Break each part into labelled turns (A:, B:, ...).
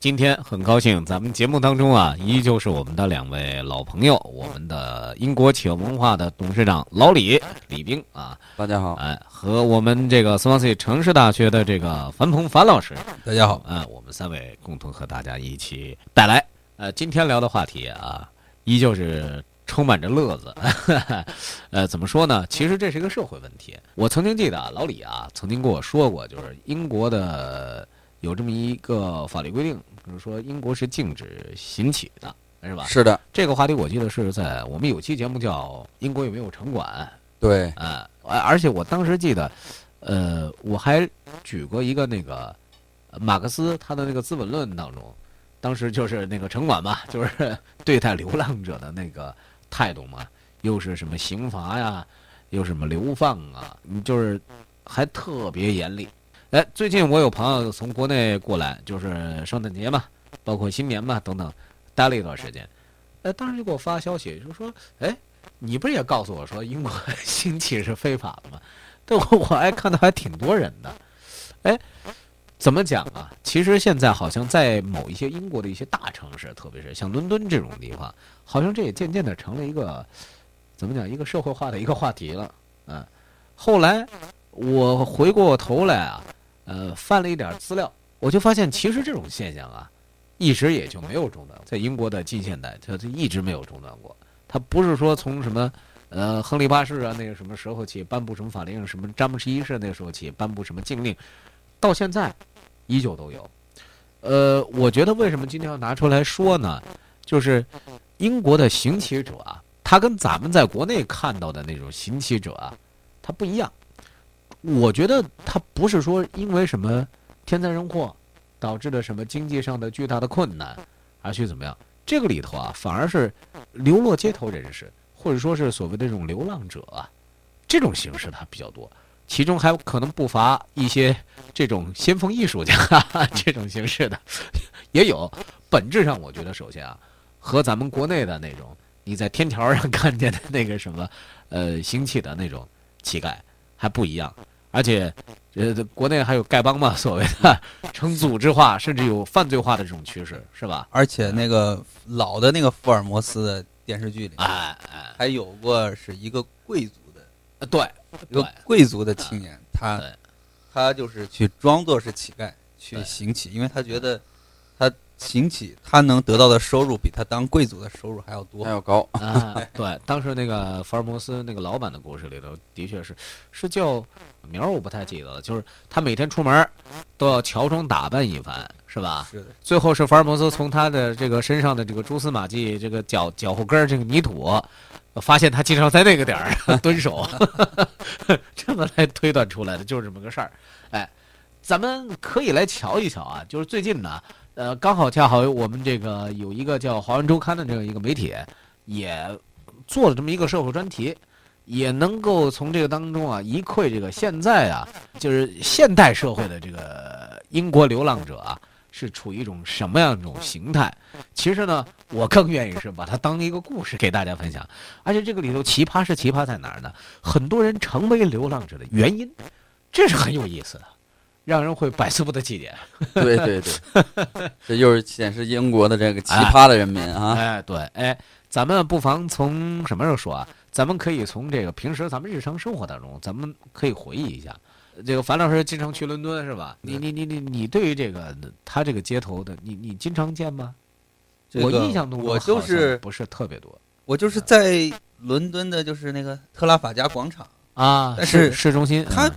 A: 今天很高兴，咱们节目当中啊，依旧是我们的两位老朋友，我们的英国企业文化的董事长老李李兵啊，
B: 大家好，
A: 哎，和我们这个斯旺西城市大学的这个樊鹏樊老师，
B: 大家好，
A: 哎，我们三位共同和大家一起带来，呃，今天聊的话题啊，依旧是充满着乐子，呃，怎么说呢？其实这是一个社会问题。我曾经记得老李啊，曾经跟我说过，就是英国的。有这么一个法律规定，比如说英国是禁止行乞的，是吧？
B: 是的，
A: 这个话题我记得是在我们有期节目叫《英国有没有城管》。
B: 对，
A: 啊，而且我当时记得，呃，我还举过一个那个马克思他的那个《资本论》当中，当时就是那个城管嘛，就是对待流浪者的那个态度嘛，又是什么刑罚呀，又什么流放啊，你就是还特别严厉。哎，最近我有朋友从国内过来，就是圣诞节嘛，包括新年嘛等等，待了一段时间。哎，当时就给我发消息，就说：“哎，你不是也告诉我说英国兴起是非法的吗？”对，我还看到还挺多人的。哎，怎么讲啊？其实现在好像在某一些英国的一些大城市，特别是像伦敦这种地方，好像这也渐渐的成了一个怎么讲一个社会化的一个话题了。嗯，后来我回过头来啊。呃，翻了一点资料，我就发现其实这种现象啊，一直也就没有中断。在英国的近现代，它它一直没有中断过。它不是说从什么呃亨利八世啊那个什么时候起颁布什么法令，什么詹姆斯一世那个时候起颁布什么禁令，到现在依旧都有。呃，我觉得为什么今天要拿出来说呢？就是英国的行乞者啊，他跟咱们在国内看到的那种行乞者啊，他不一样。我觉得他不是说因为什么天灾人祸导致的什么经济上的巨大的困难而去怎么样，这个里头啊，反而是流落街头人士，或者说是所谓的这种流浪者啊，这种形式它比较多，其中还可能不乏一些这种先锋艺术家这种形式的也有。本质上，我觉得首先啊，和咱们国内的那种你在天桥上 看见的那个什么呃行乞的那种乞丐。还不一样，而且，呃，国内还有丐帮嘛，所谓的成组织化，甚至有犯罪化的这种趋势，是吧？
B: 而且那个老的那个福尔摩斯的电视剧里，
A: 哎哎，
B: 还有过是一个贵族的，
A: 呃，对，
B: 一个贵族的青年，他他就是去装作是乞丐去行乞，因为他觉得他。行乞，他能得到的收入比他当贵族的收入还要多，
C: 还要高
A: 啊！对，当时那个福尔摩斯那个老板的故事里头，的确是，是叫名儿我不太记得了，就是他每天出门都要乔装打扮一番，是吧？
B: 是的。
A: 最后是福尔摩斯从他的这个身上的这个蛛丝马迹，这个脚脚后跟这个泥土，发现他经常在那个点儿 蹲守，这么来推断出来的，就是这么个事儿。哎，咱们可以来瞧一瞧啊，就是最近呢。呃，刚好恰好我们这个有一个叫《华文周刊》的这样一个媒体，也做了这么一个社会专题，也能够从这个当中啊一窥这个现在啊，就是现代社会的这个英国流浪者啊是处于一种什么样一种形态。其实呢，我更愿意是把它当一个故事给大家分享。而且这个里头奇葩是奇葩在哪儿呢？很多人成为流浪者的原因，这是很有意思的。让人会百思不得其解。
C: 对对对，这又是显示英国的这个奇葩的人民啊！
A: 哎，对，哎，咱们不妨从什么时候说啊？咱们可以从这个平时咱们日常生活当中，咱们可以回忆一下。这个樊老师经常去伦敦是吧？你你你你你对于这个他这个街头的，你你经常见吗？我印象中
B: 我就是
A: 不是特别多。
B: 我就是在伦敦的，就是那个特拉法加广场
A: 啊，
B: 但是
A: 市中心
B: 他。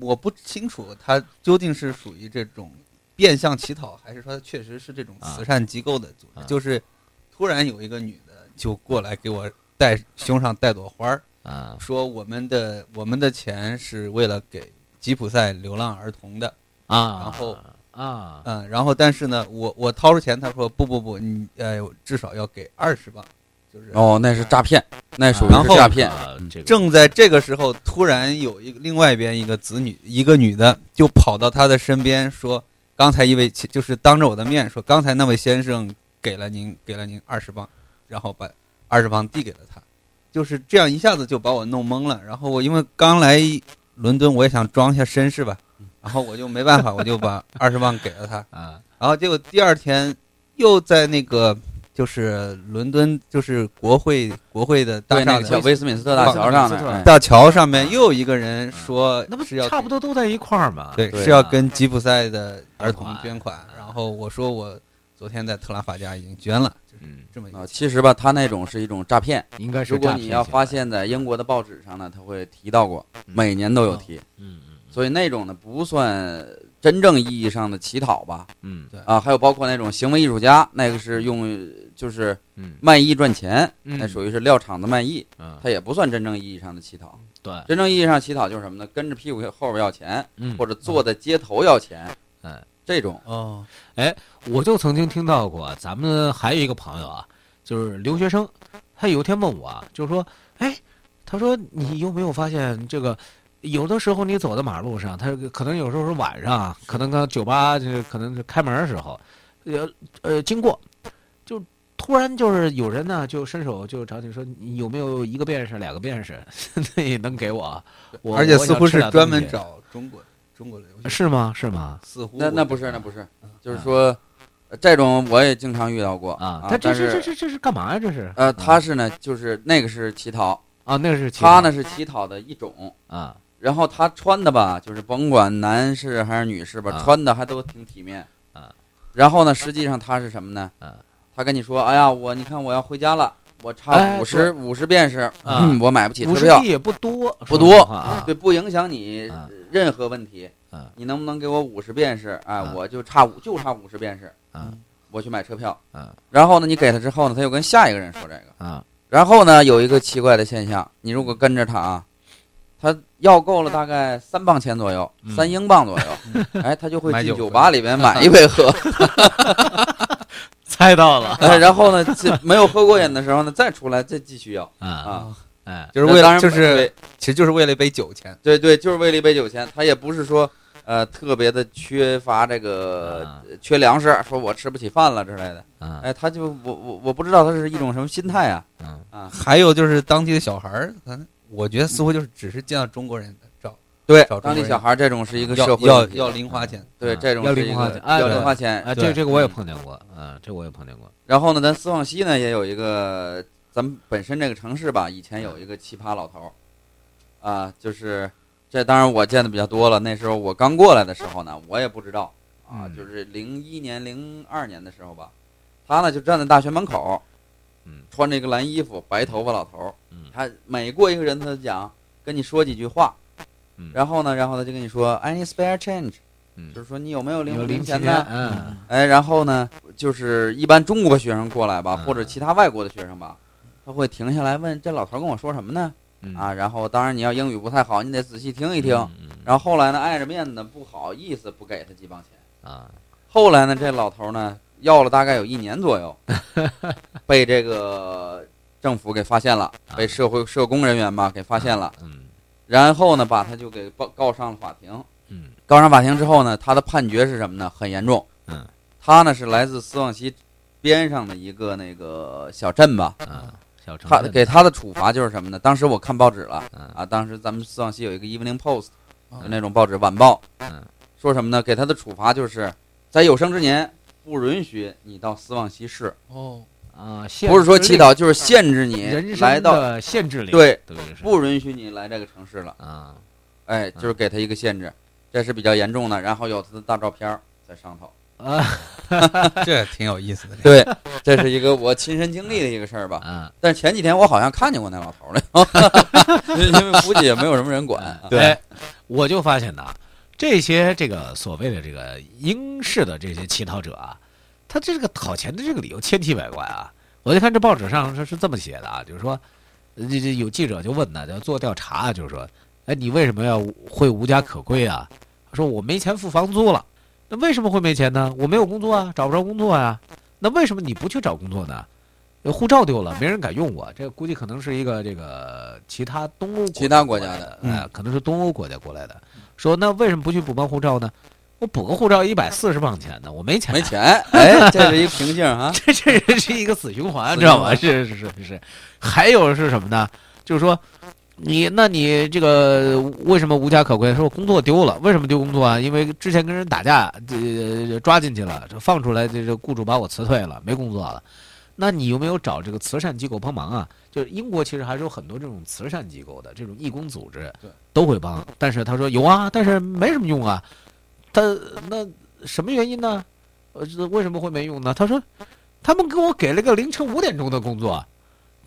B: 我不清楚他究竟是属于这种变相乞讨，还是说他确实是这种慈善机构的组织。就是突然有一个女的就过来给我戴胸上戴朵花儿，
A: 啊，
B: 说我们的我们的钱是为了给吉普赛流浪儿童的
A: 啊，
B: 然后
A: 啊，
B: 嗯，然后但是呢，我我掏出钱，他说不不不，你呃至少要给二十磅，就是
C: 哦，那是诈骗，那属于是诈骗。
B: 正在这个时候，突然有一个另外一边一个子女，一个女的就跑到他的身边说：“刚才一位就是当着我的面说，刚才那位先生给了您给了您二十磅，然后把二十磅递给了他，就是这样一下子就把我弄懵了。然后我因为刚来伦敦，我也想装一下绅士吧，然后我就没办法，我就把二十磅给了他。
A: 啊
B: 然后结果第二天又在那个就是伦敦就是国会国会的大
C: 个小威斯敏斯特大桥上的，哎
B: 大桥上面又有一个人说
A: 那不
B: 是要
A: 差不多都在一块儿嘛？
B: 对，是要跟吉普赛的儿童
A: 捐款。
B: 然后我说我昨天在特拉法加已经捐了，就是这么一个。
C: 其实吧，他那种是一种诈骗。
A: 应该是
C: 如果你要发，现在英国的报纸上呢，他会提到过，
A: 嗯
C: 每年都有提，
A: 嗯嗯
C: 所以那种呢不算真正意义上的乞讨吧。
A: 嗯对
C: 啊，还有包括那种行为艺术家，那个是用就是
A: 嗯
C: 卖艺赚钱，
A: 嗯，
C: 那属于是撂场子卖艺，
A: 嗯
C: 他也不算真正意义上的乞讨。
A: 对，
C: 真正意义上乞讨就是什么呢？跟着屁股后边要钱，
A: 嗯
C: 或者坐在街头要钱，
A: 哎，
C: 这种
B: 哦，
A: 我就曾经听到过，咱们还有一个朋友啊，就是留学生，他有一天问我啊，就是说，哎，他说你有没有发现这个？有的时候你走在马路上，他可能有时候是晚上，可能刚酒吧就是可能是开门的时候，呃呃经过，就突然就是有人呢就伸手就找你说你有没有一个便士两个便士，那也能给我？我
B: 而且似乎是专门找中国中国的留学
A: 西是吗？是吗？
B: 似乎
C: 那那不是那不是，就是说，呃这种我也经常遇到过
A: 啊，他这是这
C: 是
A: 这这是干嘛呀？这是
C: 呃，他是呢，就是那个是乞讨，
A: 啊，那个是其
C: 他呢是乞讨的一种。
A: 啊
C: 然后他穿的吧，就是甭管男士还是女士吧，
A: 啊。
C: 穿的还都挺体面。
A: 啊。
C: 然后呢，实际上他是什么呢？
A: 啊。
C: 他跟你说：“哎呀，我你看我要回家了，我差
A: 哎
C: 五十五十便士，
A: 啊。
C: 嗯我买不起车票。
A: 不多，
C: 不多
A: 实话啊，
C: 对，不影响你
A: 啊。
C: 任何问题。
A: 啊。
C: 你能不能给我五十便士？哎
A: 啊，
C: 我就差五就差五十便士，
A: 啊。
C: 我去买车票。
A: 啊。
C: 然后呢，你给他之后呢，他又跟下一个人说这个。
A: 啊。
C: 然后呢，有一个奇怪的现象，你如果跟着他啊，他要够了大概三磅钱左右，
A: 嗯。
C: 三英镑左右，哎，他就会
B: 去酒
C: 吧里面买一杯喝。
A: 猜到了。
C: 哎，然后呢，这没有喝过瘾的时候呢，再出来再继续要。
A: 啊
C: 啊。
A: 哎
B: 就是为了就是其实就是为了一杯酒钱。
C: 对对，就是为了一杯酒钱，他也不是说呃特别的缺乏这个、
A: 啊。
C: 缺粮食，说我吃不起饭了之类的。
A: 啊。
C: 哎，他就我我我不知道他是一种什么心态啊。
A: 嗯。
C: 啊！
B: 还有就是当地的小孩儿，可能我觉得似乎就是只是见到中国人的照，
C: 对
B: 找，中
C: 当地
B: 人
C: 小孩这种是一个
B: 要
C: 社会问题
B: 要要零花钱。
C: 对，
A: 啊
C: 这种
A: 要零
C: 是一个
A: 花钱哎
C: 要
B: 对
C: 零花钱。
A: 啊，
B: 对
A: 这这个我也
C: 嗯
A: 碰见过啊，这我也碰见过
C: 然后呢，咱斯旺西呢也有一个，咱们本身这个城市吧，以前有一个奇葩老头儿，啊，就是这当然我见的比较多了。那时候我刚过来的时候呢，我也不知道啊，
A: 嗯
C: 就是零一年、零二年的时候吧，他呢就站在大学门口，
A: 嗯
C: 穿着一个蓝衣服，白头发老头儿，每过一个人他就讲跟你说几句话，
A: 嗯
C: 然后呢，然后他就跟你说 need spare change，
A: 嗯
C: 就是说你有没有零
A: 有零
C: 零钱呢？
A: 嗯
C: 哎，然后呢，就是一般中国学生过来吧，
A: 嗯
C: 或者其他外国的学生吧，他会停下来问这老头跟我说什么呢？
A: 嗯
C: 啊，然后当然你要英语不太好，你得仔细听一听。然后后来呢，碍着面子不好意思不给他几磅钱。
A: 啊
C: 后来呢，这老头呢要了大概有一年左右，被这个政府给发现了，被社会社工人员吧给发现了，
A: 嗯。
C: 然后呢把他就给告告上了法庭。
A: 嗯。
C: 告上法庭之后呢，他的判决是什么呢？很严重。
A: 嗯，
C: 他呢是来自斯旺西边上的一个那个小镇吧。
A: 啊，小城
C: 他给他的处罚就是什么呢？当时我看报纸了。
A: 嗯。
C: 啊，当时咱们斯旺西有一个 Evening Post
B: 啊
C: 那种报纸晚报，
A: 嗯。
C: 说什么呢？给他的处罚就是在有生之年不允许你到斯旺西市，
B: 哦，
A: 啊，限
C: 不是说乞讨，就是限制你来到，
A: 的限制里，
C: 对，不允许你来这个城市了。
A: 啊
C: 哎，就是给他一个限制，这是比较严重的。然后有他的大照片在上头
A: 啊
B: 这挺有意思的。
C: 对，这是一个我亲身经历的一个事儿吧。
A: 啊，
C: 但是前几天我好像看见过那老头了，因为估计也没有什么人管。对
A: 哎，我就发现呐，这些这个所谓的这个英式的这些乞讨者啊，他这个讨钱的这个理由千奇百怪啊。我就看这报纸上是是这么写的啊，就是说，呃这这有记者就问呢，要做调查，就是说，哎，你为什么要会无家可归啊？他说我没钱付房租了。那为什么会没钱呢？我没有工作啊，找不着工作啊、那为什么你不去找工作呢？呃护照丢了，没人敢用我。这估计可能是一个这个其他东欧
C: 其他国家的
A: 哎、可能是东欧国家过来的。说那为什么不去补办护照呢？我补个护照一百四十磅钱呢，我没钱，
C: 没钱，哎，这是一个瓶颈啊。
A: 这这是一个死循环，
C: 你
A: 知道吗？是是是是。还有是什么呢？就是说，你那你这个为什么无家可归？说我工作丢了，为什么丢工作啊？因为之前跟人打架，这、抓进去了，这放出来，这这雇主把我辞退了，没工作了。那你有没有找这个慈善机构帮忙啊？就是英国其实还是有很多这种慈善机构的，这种义工组织
C: 对
A: 都会帮。但是他说有啊，但是没什么用啊。他那什么原因呢？呃，这为什么会没用呢？他说，他们给我给了个凌晨五点钟的工作，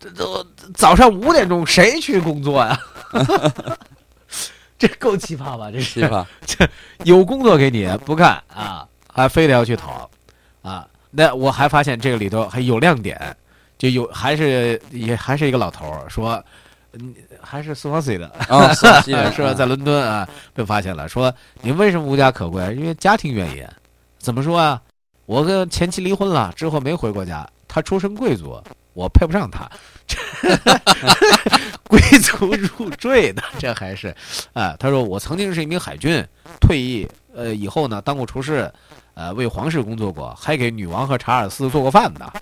A: 这这早上五点钟谁去工作呀？这够奇葩吧？这是
C: 奇葩，
A: 有工作给你不干啊，还非得要去讨啊？那我还发现这个里头还有亮点，就有还是也还是一个老头说，嗯，还是斯旺西的，
C: 啊，是是
A: 是吧？在伦敦啊，被发现了，说你为什么无家可归？因为家庭原因。怎么说啊？我跟前妻离婚了，之后没回过家。他出身贵族，我配不上他。贵族入赘的，这还是，啊，他说我曾经是一名海军，退役，呃，以后呢当过厨师，呃，为皇室工作过，还给女王和查尔斯做过饭呢。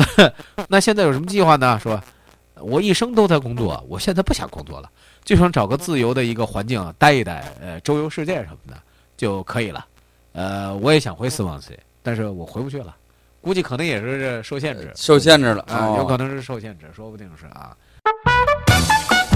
A: 那现在有什么计划呢？说，我一生都在工作，我现在不想工作了。就想找个自由的一个环境待一待，呃，周游世界什么的就可以了。呃，我也想回斯旺西，但是我回不去了，估计可能也是受限制，
C: 受限制了
A: 啊、
C: 哦
A: 有可能是受限制，说不定是啊。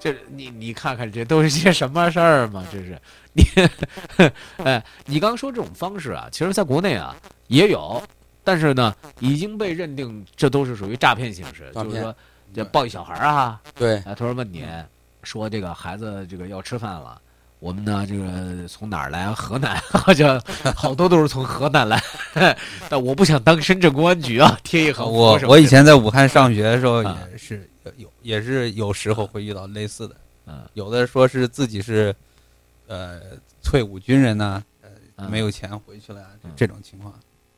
A: 这你你看看，这都是些什么事儿嘛？这是 你，哎，你刚说这种方式啊，其实在国内啊也有，但是呢，已经被认定这都是属于诈骗形式，就是说这抱一小孩儿啊，
C: 对，
A: 啊，突然问你说这个孩子这个要吃饭了。我们呢，这个从哪儿来？河南，好像好多都是从河南来。但我不想当深圳公安局啊，贴一横
B: 我我以前在武汉上学的时候
A: 啊
B: 也是有也是有时候会遇到类似的，
A: 嗯
B: 有的说是自己是呃退伍军人呢、呃
A: 嗯
B: 没有钱回去了呀，
A: 嗯
B: 这种情况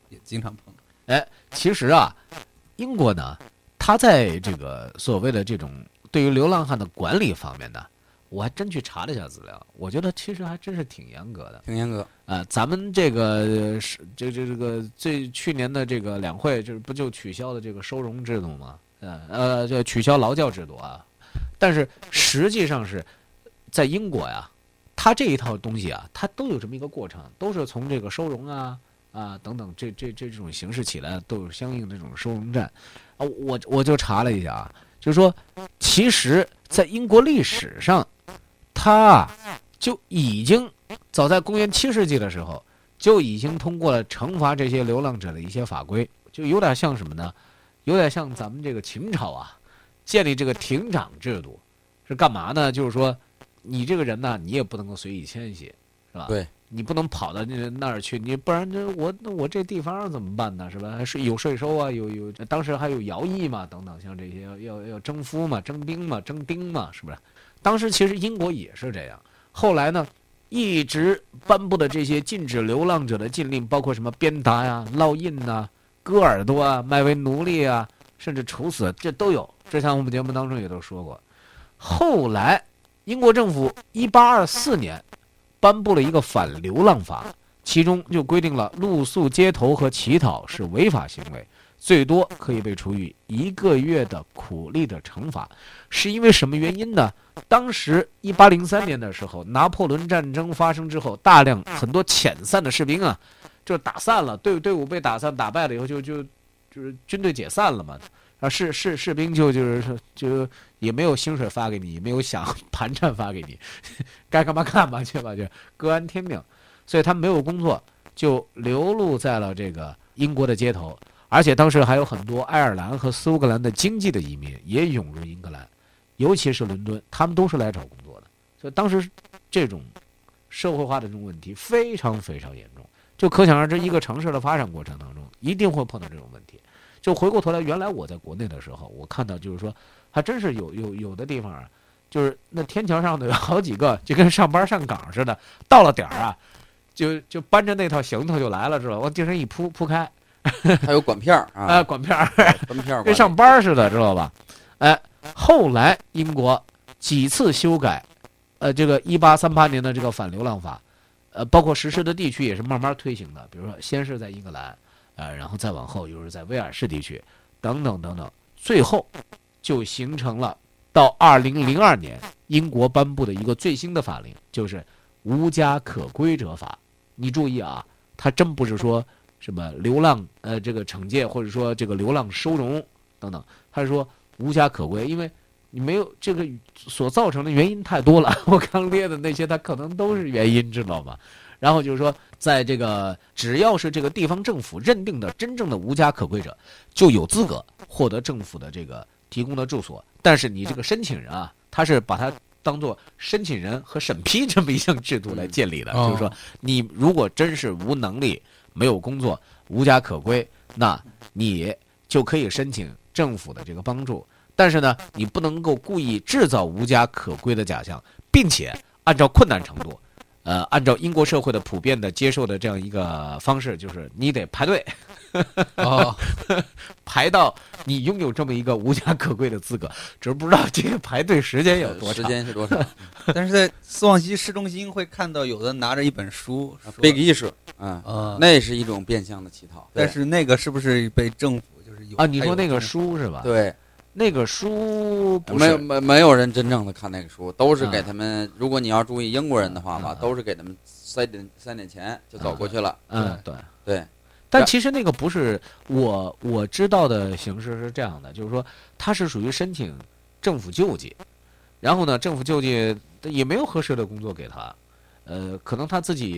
B: 也经常碰。
A: 哎其实啊，英国呢，他在这个所谓的这种对于流浪汉的管理方面呢，我还真去查了一下资料，我觉得其实还真是挺严格的。
C: 挺严格。
A: 啊，咱们这个呃是这这这个最去年的这个两会，就是不就取消了这个收容制度吗？呃呃，就取消劳教制度啊。但是实际上是在英国呀，它这一套东西啊，它都有这么一个过程，都是从这个收容啊啊等等这这这这种形式起来，都有相应的这种收容站啊。我我就查了一下啊，就是说，其实在英国历史上，它啊就已经早在公元七世纪的时候，就已经通过了惩罚这些流浪者的一些法规，就有点像什么呢？有点像咱们这个秦朝啊，建立这个亭长制度，是干嘛呢？就是说，你这个人呢，你也不能够随意迁徙，是吧？
C: 对，
A: 你不能跑到那那儿去，你不然这我那我这地方怎么办呢？是吧？还是有税收啊，有有，当时还有徭役嘛，等等，像这些要要要征夫嘛，征兵嘛，征丁嘛，是不是？当时其实英国也是这样，后来呢，一直颁布的这些禁止流浪者的禁令，包括什么鞭打呀、烙印呐、割耳朵啊、卖为奴隶啊，甚至处死，这都有。之前我们节目当中也都说过。后来，英国政府一八二四年颁布了一个反流浪法，其中就规定了露宿街头和乞讨是违法行为，最多可以被处以一个月的苦力的惩罚。是因为什么原因呢？当时一八零三年的时候，拿破仑战争发生之后，大量很多遣散的士兵啊，就打散了，队队伍被打散打败了以后，就就就是军队解散了嘛。啊，士士士兵就就是就也没有薪水发给你，也没有想 盘缠发给你，该干嘛干嘛去吧，就各安天命。所以他没有工作，就流露在了这个英国的街头。而且当时还有很多爱尔兰和苏格兰的经济的移民也涌入英格兰，尤其是伦敦，他们都是来找工作的。所以当时这种社会化的这种问题非常非常严重，就可想而知，一个城市的发展过程当中一定会碰到这种问题。就回过头来，原来我在国内的时候，我看到就是说，还真是有有有的地方啊，就是那天桥上的有好几个，就跟上班上岗似的，到了点儿啊，就就搬着那套行头就来了，知道吧？往地上一铺铺开，
C: 还有管片儿啊，
A: 哎，管片儿，
C: 管片儿管
A: 跟上班似的，知道吧？哎，后来英国几次修改，呃，这个一八三八年的这个反流浪法，呃，包括实施的地区也是慢慢推行的，比如说先是在英格兰。呃，然后再往后又是在威尔士地区，等等等等，最后就形成了到二零零二年英国颁布的一个最新的法令，就是《无家可归者法》。你注意啊，它真不是说什么流浪呃这个惩戒，或者说这个流浪收容等等，它是说无家可归，因为你没有这个所造成的原因太多了。我刚列的那些，它可能都是原因，知道吗？然后就是说，在这个只要是这个地方政府认定的真正的无家可归者，就有资格获得政府的这个提供的住所。但是你这个申请人啊，他是把它当做申请人和审批 这么一项制度来建立的。
B: 哦
A: 就是说，你如果真是无能力、没有工作、无家可归，那你就可以申请政府的这个帮助。但是呢，你不能够故意制造无家可归的假象，并且按照困难程度。呃，按照英国社会的普遍的接受的这样一个方式，就是你得排队，
B: 哦，
A: 排到你拥有这么一个无家可归的资格，只是不知道这个排队时间有多长时。
C: 间是多少
B: 但是在斯旺西市中心会看到有的拿着一本书说
C: ？Big issue，嗯，
B: 啊，
C: 那是一种变相的乞讨。
B: 但是那个是不是被政府就是有
A: 啊，你说那个书是吧？，
C: 对，
A: 那个书不
C: 没有
A: 是
C: 没没有人真正的看那个书，都是
A: 啊
C: 给他们。如果你要注意英国人的话吧
A: 啊，
C: 都是给他们塞点塞点钱就走过去了。
A: 嗯，对。
C: 对，
A: 但其实那个不是我我知道的形式是这样的，就是说他是属于申请政府救济，然后呢，政府救济也没有合适的工作给他，呃，可能他自己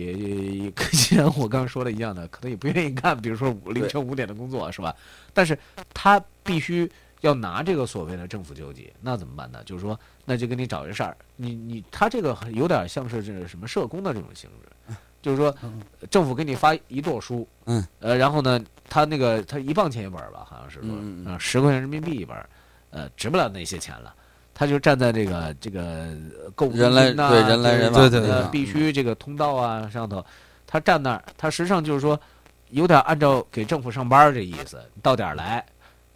A: 也 跟像我刚刚说的一样的，可能也不愿意干，比如说五凌晨五点的工作是吧？但是他必须要拿这个所谓的政府救济，那怎么办呢？就是说，那就给你找一事儿，你你他这个有点像是这什么社工的这种性质，就是说
B: 嗯
A: 政府给你发一摞书，
C: 嗯，
A: 呃，然后呢，他那个他一磅钱一本儿吧，好像是说，啊，十块钱人民币一本儿，呃，值不了那些钱了。他就站在这个这个呃购物中
C: 人来对人来人
B: 往对对
A: 呃
C: 对
A: 必须这个通道啊上头，他站那儿，他实际上就是说，有点按照给政府上班儿这意思，到点儿来，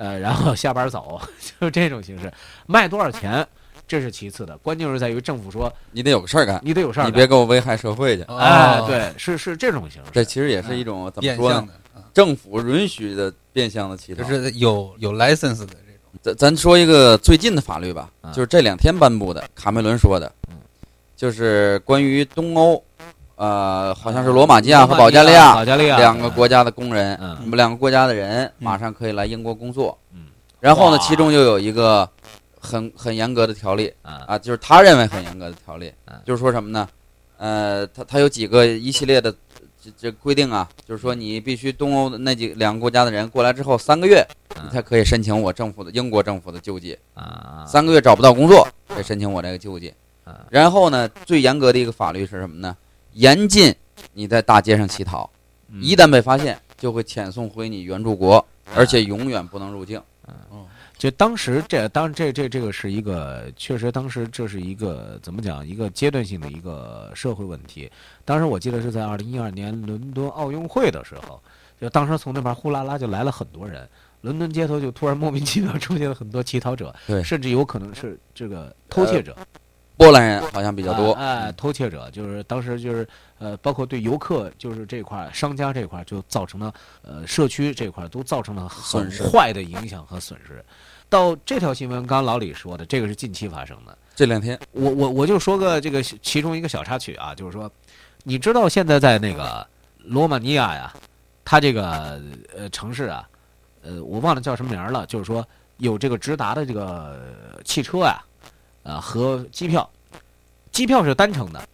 A: 呃，然后下班走，就是这种形式。卖多少钱，这是其次的，关键是在于政府说
C: 你得有个事儿干，
A: 你得有事儿，
C: 你别给我危害社会去。
A: 哎，
B: 哦，
A: 对，是是这种形式。
C: 这其实也是一种怎么
B: 变
C: 说呢？
B: 相的，啊
C: 政府允许的变相的乞讨。
B: 就是有有 license 的这种。
C: 咱咱说一个最近的法律吧，
A: 啊
C: 就是这两天颁布的，卡梅伦说的
A: 嗯，
C: 就是关于东欧，呃，好像是罗马尼亚和保加利亚
A: 保加利亚
C: 两个国家的工人，
A: 嗯
C: 我们两个国家的人
B: 嗯
C: 马上可以来英国工作。
A: 嗯
C: 然后呢，其中就有一个很很严格的条例
A: 啊
C: 啊，就是他认为很严格的条例
A: 嗯，
C: 就是说什么呢？呃，他他有几个一系列的这这规定啊，就是说你必须东欧的那几两个国家的人过来之后三个月，
A: 嗯
C: 你才可以申请我政府的英国政府的救济。
A: 啊，
C: 三个月找不到工作，可以申请我这个救济。然后呢，最严格的一个法律是什么呢？严禁你在大街上乞讨，
A: 嗯
C: 一旦被发现，就会遣送回你原住国，而且永远不能入境。
A: 就当时这当然这这这个是一个确实当时这是一个怎么讲一个阶段性的一个社会问题。当时我记得是在二零一二年伦敦奥运会的时候，就当时从那边呼啦啦就来了很多人，伦敦街头就突然莫名其妙出现了很多乞讨者，
C: 对
A: 甚至有可能是这个偷窃者。
C: 波兰人好像比较多，
A: 哎，哎偷窃者就是当时就是呃，包括对游客就是这块儿商家这块儿就造成了呃社区这块儿都造成了很坏的影响和损失。到这条新闻，刚刚老李说的，这个是近期发生的。
C: 这两天
A: 我我我就说个这个其中一个小插曲啊，就是说，你知道现在在那个罗马尼亚呀，它这个呃城市啊，呃我忘了叫什么名儿了，就是说有这个直达的这个汽车呀，啊和机票，机票是单程的，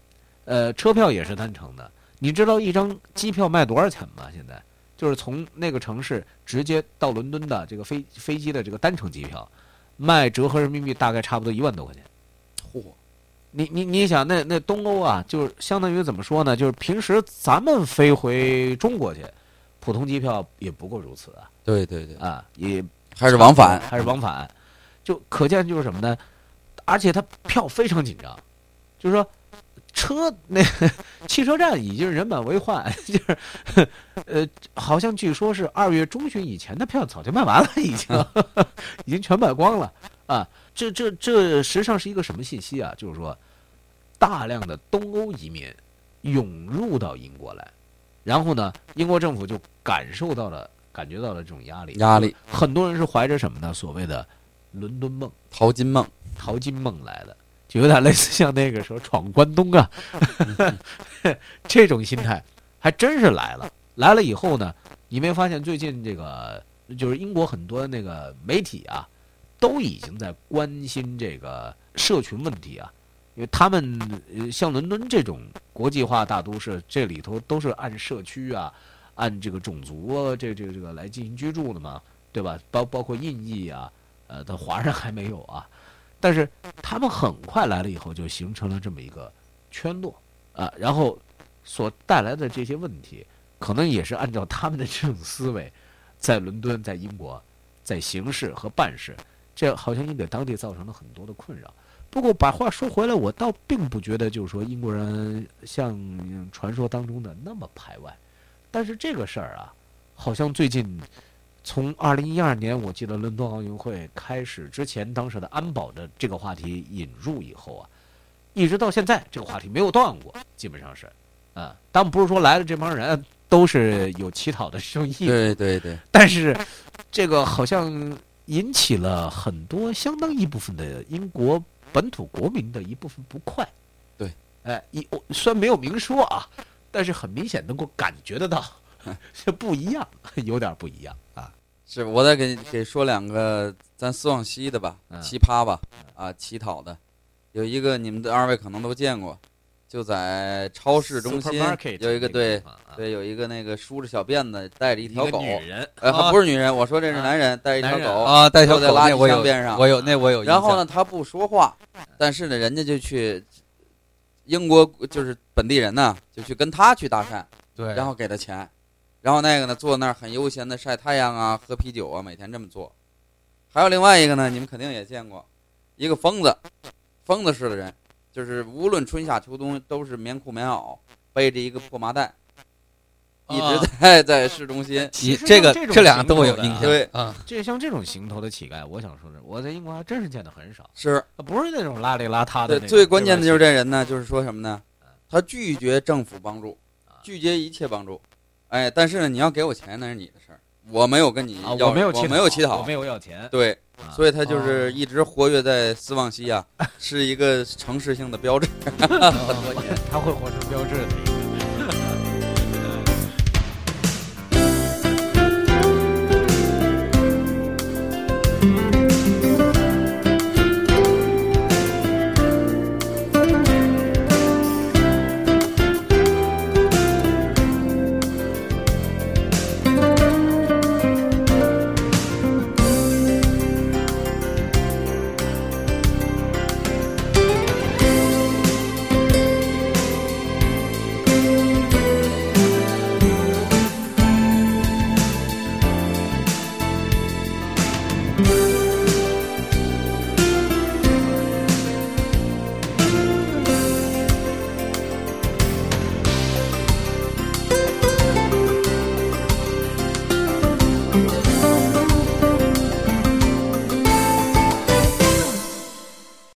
A: 呃车票也是单程的。你知道一张机票卖多少钱吗？现在就是从那个城市直接到伦敦的这个飞飞机的这个单程机票，卖折合人民币大概差不多一万多块钱。
C: 嚯，
A: 你你你想，那那东欧啊，就是相当于怎么说呢？就是平时咱们飞回中国去，普通机票也不过如此啊
C: 对对对，
A: 啊，也
C: 还是往返，
A: 还是往返，就可见就是什么呢？而且他票非常紧张，就是说车那 汽车站已经人满为患，就是 呃，好像据说是二月中旬以前的票早就卖完了，已经已经全卖光了啊！这这这实际上是一个什么信息啊？就是说，大量的东欧移民涌入到英国来，然后呢，英国政府就感受到了、感觉到了这种压力，
C: 压力，
A: 很多人是怀着什么呢？所谓的伦敦梦、
C: 淘金梦，
A: 淘金梦来的，就有点类似像那个时候闯关东啊，这种心态还真是来了。来了以后呢，你没发现最近这个就是英国很多那个媒体啊，都已经在关心这个社群问题啊，因为他们呃像伦敦这种国际化大都市，这里头都是按社区啊，按这个种族啊，这这这个来进行居住的嘛，对吧？包包括印裔啊，呃，的华人还没有啊，但是他们很快来了以后，就形成了这么一个圈落啊，然后所带来的这些问题，可能也是按照他们的这种思维，在伦敦、在英国，在行事和办事，这好像也给当地造成了很多的困扰。不过把话说回来，我倒并不觉得就是说英国人像传说当中的那么排外，但是这个事儿啊，好像最近从二零一二年，我记得伦敦奥运会开始之前，当时的安保的这个话题引入以后啊，一直到现在，这个话题没有断过，基本上是，啊，当然不是说来了这帮人都是有乞讨的生意，
C: 对对对，
A: 但是这个好像引起了很多相当一部分的英国本土国民的一部分不快。
C: 对，
A: 哎，一我虽然没有明说啊，但是很明显能够感觉得到，这不一样，有点不一样啊。
C: 是我再给给说两个咱斯旺西的吧，
A: 嗯。
C: 奇葩吧，啊，乞讨的，有一个你们的二位可能都见过，就在超市中心
A: Supermarket
C: 有一个对
A: 地方啊
C: 对有一个那个梳着小辫子带着一
A: 一个
C: 条狗，
A: 女人，
C: 呃，
B: 啊
C: 不是女人，我说这是男人，带一条
A: 男人
C: 狗，
B: 啊，带条狗
C: 坐在垃圾
B: 那我有
C: 箱边上
B: 我有那我有印象。
C: 然后呢，他不说话，但是呢，人家就去英国，就是本地人呢，就去跟他去搭讪，
B: 对，
C: 然后给他钱，然后那个呢，坐那儿很悠闲的晒太阳啊，喝啤酒啊，每天这么做。还有另外一个呢，你们肯定也见过，一个疯子，疯子似的人，就是无论春夏秋冬都是棉裤棉袄，背着一个破麻袋，一
B: 啊
C: 直在在市中心。
A: 其实
B: 这个
A: 这
B: 两个都有印象。
C: 对
B: 啊，
A: 这像这种行头的乞丐，我想说的，我在英国还真是见的很少，
C: 是，
A: 不是那种邋里邋遢的。
C: 最关键的就是这人呢，就是说什么呢？他拒绝政府帮助，拒绝一切帮助。哎，但是呢，你要给我钱那是你的事儿，我没有跟你
A: 啊，
C: 要，
A: 我没有乞
C: 我没有乞讨
A: 我没，有要钱，
C: 对，
A: 啊
C: 所以他就是一直活跃在斯旺西啊，是一个城市性的标志。
A: 他会活成标志的。